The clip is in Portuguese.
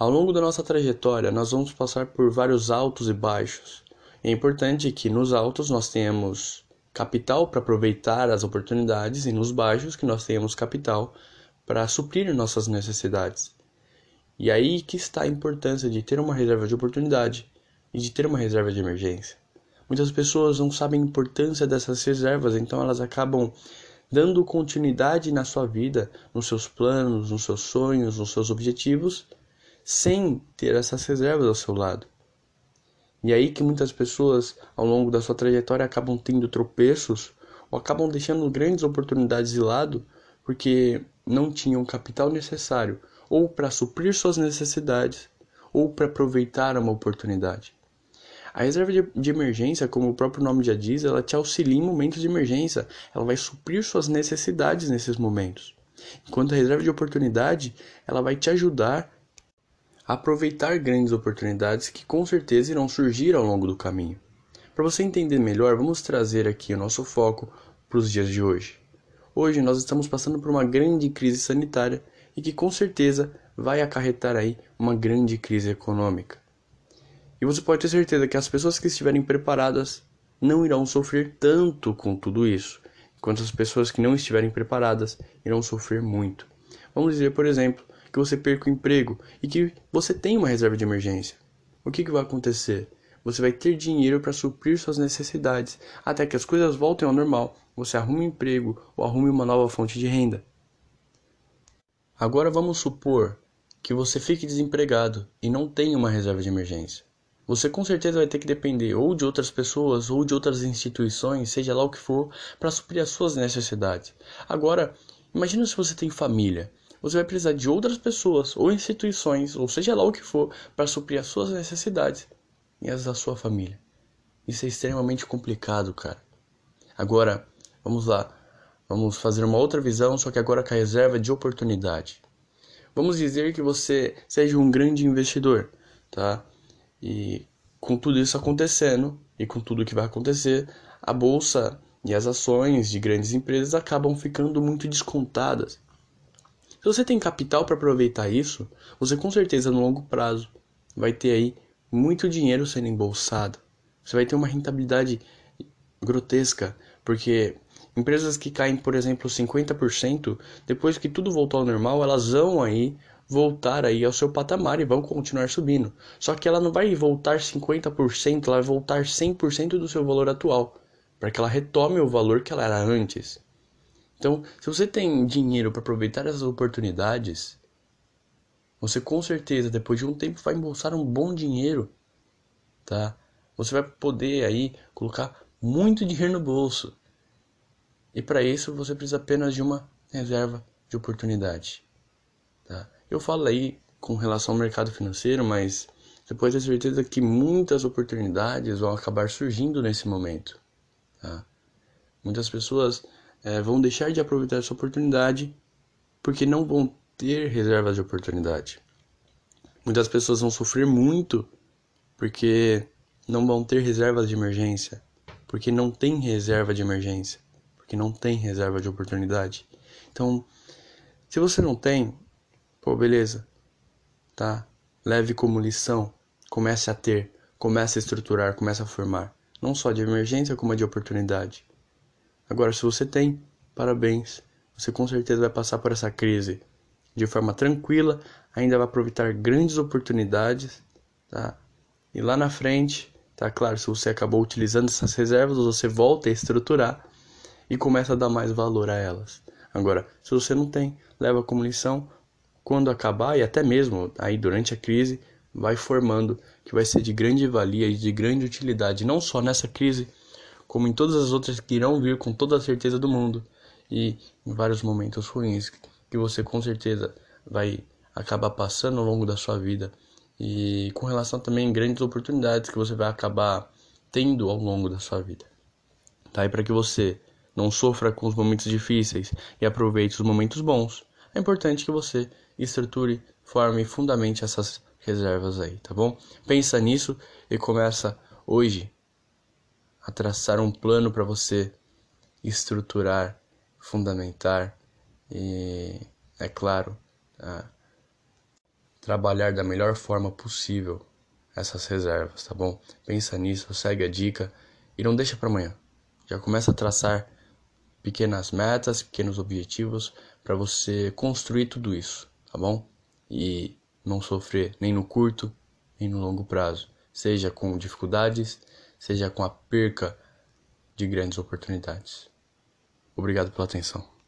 Ao longo da nossa trajetória, nós vamos passar por vários altos e baixos. É importante que nos altos nós tenhamos capital para aproveitar as oportunidades e nos baixos que nós tenhamos capital para suprir nossas necessidades. E aí que está a importância de ter uma reserva de oportunidade e de ter uma reserva de emergência. Muitas pessoas não sabem a importância dessas reservas, então elas acabam dando continuidade na sua vida, nos seus planos, nos seus sonhos, nos seus objetivos, sem ter essas reservas ao seu lado. E aí que muitas pessoas, ao longo da sua trajetória, acabam tendo tropeços ou acabam deixando grandes oportunidades de lado porque não tinham o capital necessário ou para suprir suas necessidades ou para aproveitar uma oportunidade. A reserva de, emergência, como o próprio nome já diz, ela te auxilia em momentos de emergência. Ela vai suprir suas necessidades nesses momentos. Enquanto a reserva de oportunidade, ela vai te ajudar aproveitar grandes oportunidades que com certeza irão surgir ao longo do caminho. Para você entender melhor, vamos trazer aqui o nosso foco para os dias de hoje. Hoje nós estamos passando por uma grande crise sanitária e que com certeza vai acarretar aí uma grande crise econômica. E você pode ter certeza que as pessoas que estiverem preparadas não irão sofrer tanto com tudo isso, enquanto as pessoas que não estiverem preparadas irão sofrer muito. Vamos dizer, por exemplo, que você perca o emprego e que você tenha uma reserva de emergência. O que, que vai acontecer? Você vai ter dinheiro para suprir suas necessidades até que as coisas voltem ao normal, você arrume um emprego ou arrume uma nova fonte de renda. Agora vamos supor que você fique desempregado e não tenha uma reserva de emergência. Você com certeza vai ter que depender ou de outras pessoas ou de outras instituições, seja lá o que for, para suprir as suas necessidades. Agora, imagina se você tem família você vai precisar de outras pessoas ou instituições, ou seja lá o que for, para suprir as suas necessidades e as da sua família. Isso é extremamente complicado, cara. Agora, vamos lá. Vamos fazer uma outra visão, só que agora com a reserva de oportunidade. Vamos dizer que você seja um grande investidor, tá? E com tudo isso acontecendo e com tudo que vai acontecer, a bolsa e as ações de grandes empresas acabam ficando muito descontadas. Se você tem capital para aproveitar isso, você com certeza no longo prazo vai ter aí muito dinheiro sendo embolsado. Você vai ter uma rentabilidade grotesca, porque empresas que caem, por exemplo, 50%, depois que tudo voltou ao normal, elas vão aí voltar aí ao seu patamar e vão continuar subindo. Só que ela não vai voltar 50%, ela vai voltar 100% do seu valor atual, para que ela retome o valor que ela era antes. Então, se você tem dinheiro para aproveitar essas oportunidades, você com certeza depois de um tempo vai embolsar um bom dinheiro, tá? Você vai poder aí colocar muito dinheiro no bolso. E para isso você precisa apenas de uma reserva de oportunidade, tá? Eu falo aí com relação ao mercado financeiro, mas você pode ter certeza que muitas oportunidades vão acabar surgindo nesse momento, tá? Muitas pessoas é, vão deixar de aproveitar essa oportunidade porque não vão ter reservas de oportunidade. Muitas pessoas vão sofrer muito porque não vão ter reservas de emergência, porque não tem reserva de emergência, porque não tem reserva de oportunidade. Então, se você não tem, pô, beleza, tá? Leve como lição, comece a ter, comece a estruturar, comece a formar, não só de emergência como de oportunidade. Agora, se você tem, parabéns, você com certeza vai passar por essa crise de forma tranquila, ainda vai aproveitar grandes oportunidades, tá? E lá na frente, tá claro, se você acabou utilizando essas reservas, você volta a estruturar e começa a dar mais valor a elas. Agora, se você não tem, leva como lição quando acabar e até mesmo aí durante a crise, vai formando que vai ser de grande valia e de grande utilidade, não só nessa crise, como em todas as outras que irão vir com toda a certeza do mundo e em vários momentos ruins que você com certeza vai acabar passando ao longo da sua vida e com relação também a grandes oportunidades que você vai acabar tendo ao longo da sua vida. Tá? E para que você não sofra com os momentos difíceis e aproveite os momentos bons, é importante que você estruture, forme e fundamente essas reservas aí, tá bom? Pensa nisso e começa hoje traçar um plano para você estruturar, fundamentar e, é claro, trabalhar da melhor forma possível essas reservas, tá bom? Pensa nisso, segue a dica e não deixa para amanhã. Já começa a traçar pequenas metas, pequenos objetivos para você construir tudo isso, tá bom? E não sofrer nem no curto nem no longo prazo, seja com dificuldades, seja com a perca de grandes oportunidades. Obrigado pela atenção.